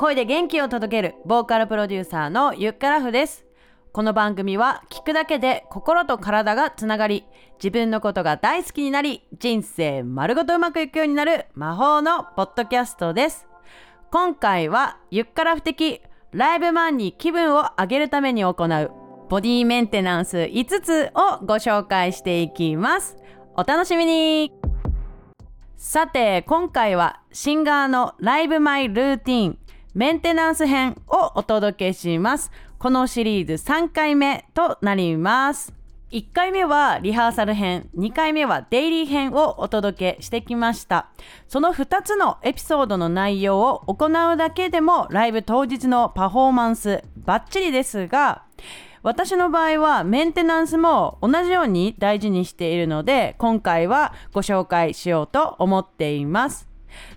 声で元気を届けるボーカルプロデューサーのゆっからふです。この番組は聞くだけで心と体がつながり自分のことが大好きになり人生丸ごとうまくいくようになる魔法のポッドキャストです。今回はゆっからふ的ライブマンに気分を上げるために行うボディメンテナンス5つをご紹介していきます。お楽しみに。さて今回はシンガーのライブマイルーティンメンテナンス編をお届けします。このシリーズ3回目となります。1回目はリハーサル編2回目はデイリー編をお届けしてきました。その2つのエピソードの内容を行うだけでもライブ当日のパフォーマンスバッチリですが私の場合はメンテナンスも同じように大事にしているので今回はご紹介しようと思っています。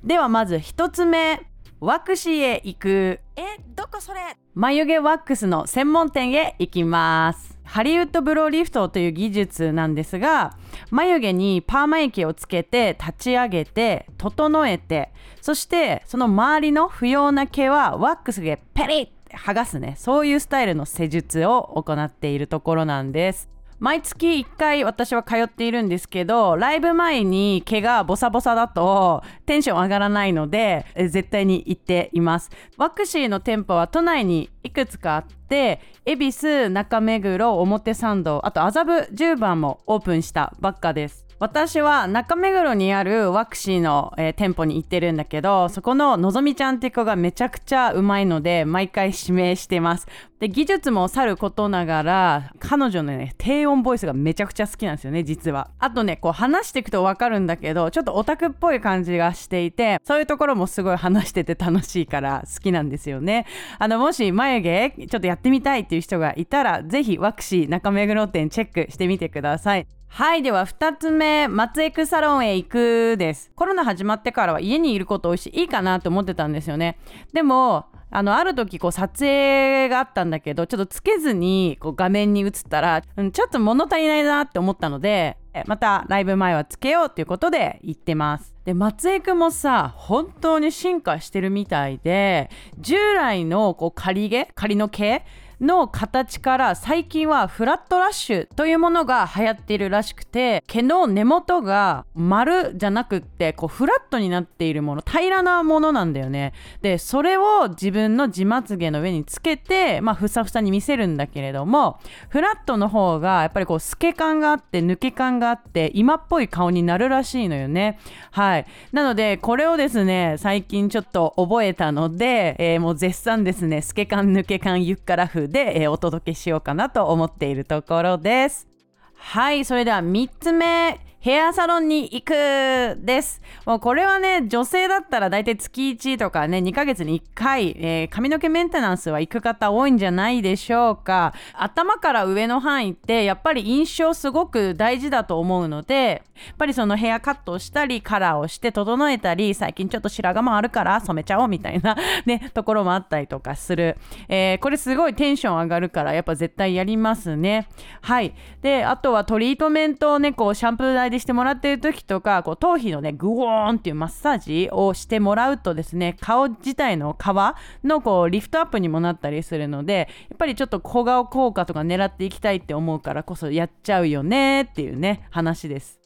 ではまず1つ目。ワクシーへ行く。えどこそれ？眉毛ワックスの専門店へ行きます。ハリウッドブローリフトという技術なんですが眉毛にパーマ液をつけて立ち上げて整えてそしてその周りの不要な毛はワックスでペリッ剥がすね。そういうスタイルの施術を行っているところなんです毎月1回私は通っているんですけどライブ前に毛がボサボサだとテンション上がらないので絶対に行っています。ワクシーの店舗は都内にいくつかあって恵比寿中目黒表参道あと麻布十番もオープンしたばっかです。私は中目黒にあるワクシーの、えー、店舗に行ってるんだけどそこののぞみちゃんって子がめちゃくちゃうまいので毎回指名してます。で技術もさることながら彼女のね低音ボイスがめちゃくちゃ好きなんですよね実は。あとねこう話していくとわかるんだけどちょっとオタクっぽい感じがしていてそういうところもすごい話してて楽しいから好きなんですよね。あのもし眉毛ちょっとやってみたいっていう人がいたらぜひワクシー中目黒店チェックしてみてください。はい。では、二つ目、松エクサロンへ行くです。コロナ始まってからは家にいること多いし、いいかなと思ってたんですよね。でも、あの、ある時、こう、撮影があったんだけど、ちょっとつけずに、こう、画面に映ったら、うん、ちょっと物足りないなって思ったので、またライブ前はつけようっていうことで行ってます。で、松江くんもさ、本当に進化してるみたいで、従来のこう仮毛、仮の毛の形から最近はフラットラッシュというものが流行っているらしくて毛の根元が丸じゃなくってこうフラットになっているもの平らなものなんだよね。でそれを自分の自まつげの上につけてまあふさふさに見せるんだけれどもフラットの方がやっぱりこう透け感があって抜け感があって今っぽい顔になるらしいのよね。はい。なのでこれをですね最近ちょっと覚えたので、えー、もう絶賛ですね透け感抜け感ゆっから風で、えー、お届けしようかなと思っているところです。はい、それでは3つ目。ヘアサロンに行くです。もうこれはね、女性だったら大体月1とかね、2ヶ月に1回、えー、髪の毛メンテナンスは行く方多いんじゃないでしょうか。頭から上の範囲ってやっぱり印象すごく大事だと思うので、やっぱりそのヘアカットをしたり、カラーをして整えたり、最近ちょっと白髪もあるから染めちゃおうみたいな ね、ところもあったりとかする。えー、これすごいテンション上がるから、やっぱ絶対やりますね。はい。で、あとはトリートメントをね、こうシャンプー台でしてもらってる時とかこう頭皮のねグオーンっていうマッサージをしてもらうとですね顔自体の皮のこうリフトアップにもなったりするのでやっぱりちょっと小顔効果とか狙っていきたいって思うからこそやっちゃうよねっていうね話です。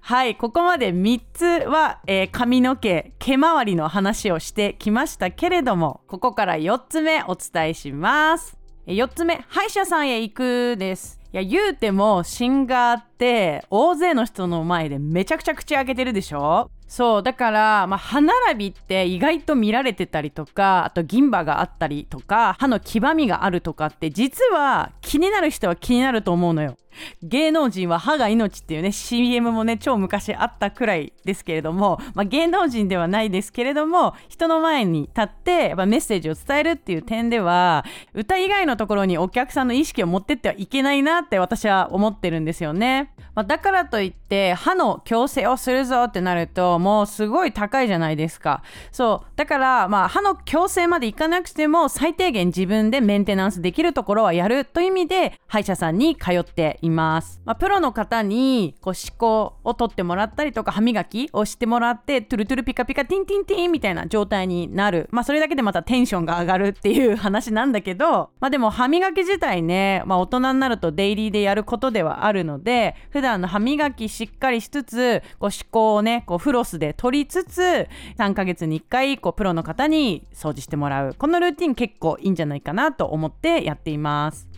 はい、ここまで3つは、えー、髪の毛、毛周りの話をしてきましたけれども、ここから4つ目お伝えします。4つ目、歯医者さんへ行くです。いや、言うても、シンガーって大勢の人の前でめちゃくちゃ口開けてるでしょ？そうだから、まあ、歯並びって意外と見られてたりとかあと銀歯があったりとか歯の黄ばみがあるとかって実は気になる人は気になると思うのよ。芸能人は歯が命っていうね CM もね超昔あったくらいですけれども、まあ、芸能人ではないですけれども人の前に立ってやっぱメッセージを伝えるっていう点では歌以外のところにお客さんの意識を持ってってはいけないなって私は思ってるんですよね。まあ、だからといって歯の矯正をするぞってなるともうすごい高いじゃないですか。そう。だからまあ歯の矯正までいかなくても最低限自分でメンテナンスできるところはやるという意味で歯医者さんに通っています、まあ、プロの方にこう歯垢を取ってもらったりとか歯磨きをしてもらってトゥルトゥルピカピカティンティンティンみたいな状態になる。まあそれだけでまたテンションが上がるっていう話なんだけどまあでも歯磨き自体ね、まあ、大人になるとデイリーでやることではあるので普段の歯磨きしっかりしつつこう歯垢をねこうフロスで取りつつ3ヶ月に1回こうプロの方に掃除してもらう。このルーティン結構いいんじゃないかなと思ってやっています。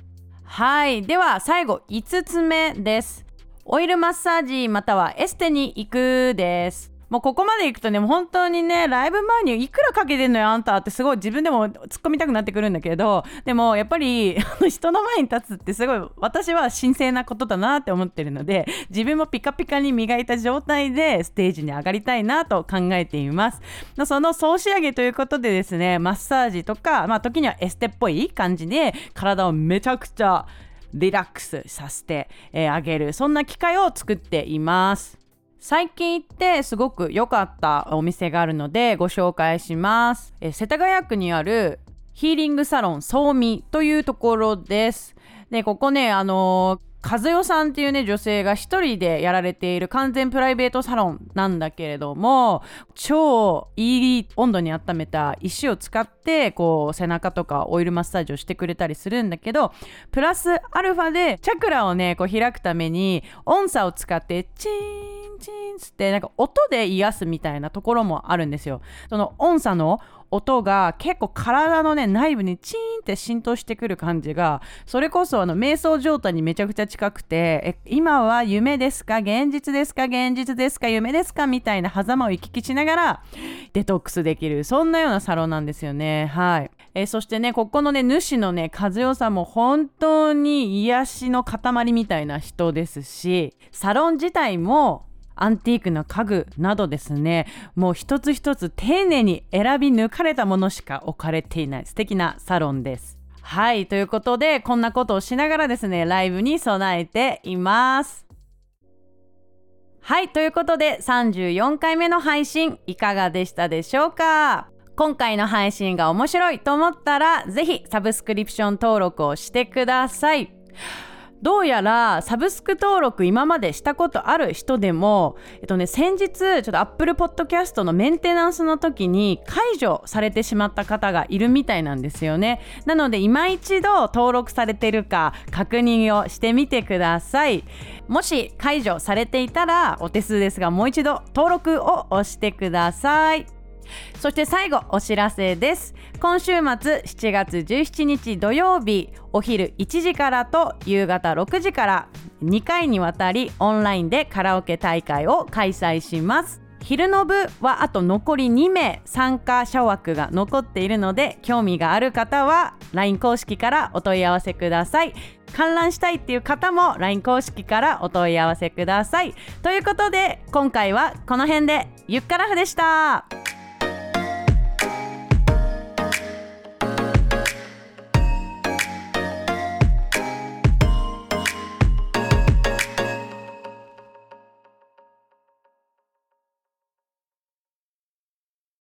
はい。では最後5つ目です。オイルマッサージまたはエステに行くです。もうここまで行くとね、もう本当にね、ライブ前にいくらかけてんのよ、あんたってすごい自分でも突っ込みたくなってくるんだけど、でもやっぱり 人の前に立つってすごい私は神聖なことだなって思ってるので、自分もピカピカに磨いた状態でステージに上がりたいなと考えています。その総仕上げということでですね、マッサージとか、まあ時にはエステっぽい感じで体をめちゃくちゃリラックスさせてあげる、そんな機会を作っています。最近行ってすごく良かったお店があるのでご紹介します。え世田谷区にあるヒーリングサロンソーミというところです。で、ここね、あの和代さんっていうね女性が一人でやられている完全プライベートサロンなんだけれども超いい温度に温めた石を使ってこう背中とかオイルマッサージをしてくれたりするんだけどプラスアルファでチャクラをねこう開くために音差を使ってチーンチーンつってなんか音で癒すみたいなところもあるんですよ。その音差の音が結構体のね内部にチーンって浸透してくる感じがそれこそあの瞑想状態にめちゃくちゃ近くてえ今は夢ですか？現実ですか？現実ですか？夢ですか？みたいな狭間を行き来しながらデトックスできるそんなようなサロンなんですよね。はい。えそしてねここのね主のね和代さんも本当に癒しの塊みたいな人ですしサロン自体もアンティークの家具などですね。もう一つ一つ丁寧に選び抜かれたものしか置かれていない。素敵なサロンです。はい。ということでこんなことをしながらですねライブに備えています。はい。ということで34回目の配信いかがでしたでしょうか？今回の配信が面白いと思ったらぜひサブスクリプション登録をしてください。どうやらサブスク登録今までしたことある人でも、えっとね、先日ちょっと Apple Podcast のメンテナンスの時に解除されてしまった方がいるみたいなんですよね。なので今一度登録されてるか確認をしてみてください。もし解除されていたらお手数ですがもう一度登録を押してください。そして最後お知らせです。今週末7月17日土曜日お昼1時からと夕方6時から2回にわたりオンラインでカラオケ大会を開催します。昼の部はあと残り2名参加者枠が残っているので興味がある方は LINE 公式からお問い合わせください。観覧したいっていう方も LINE 公式からお問い合わせください。ということで今回はこの辺で。ゆっからふでした。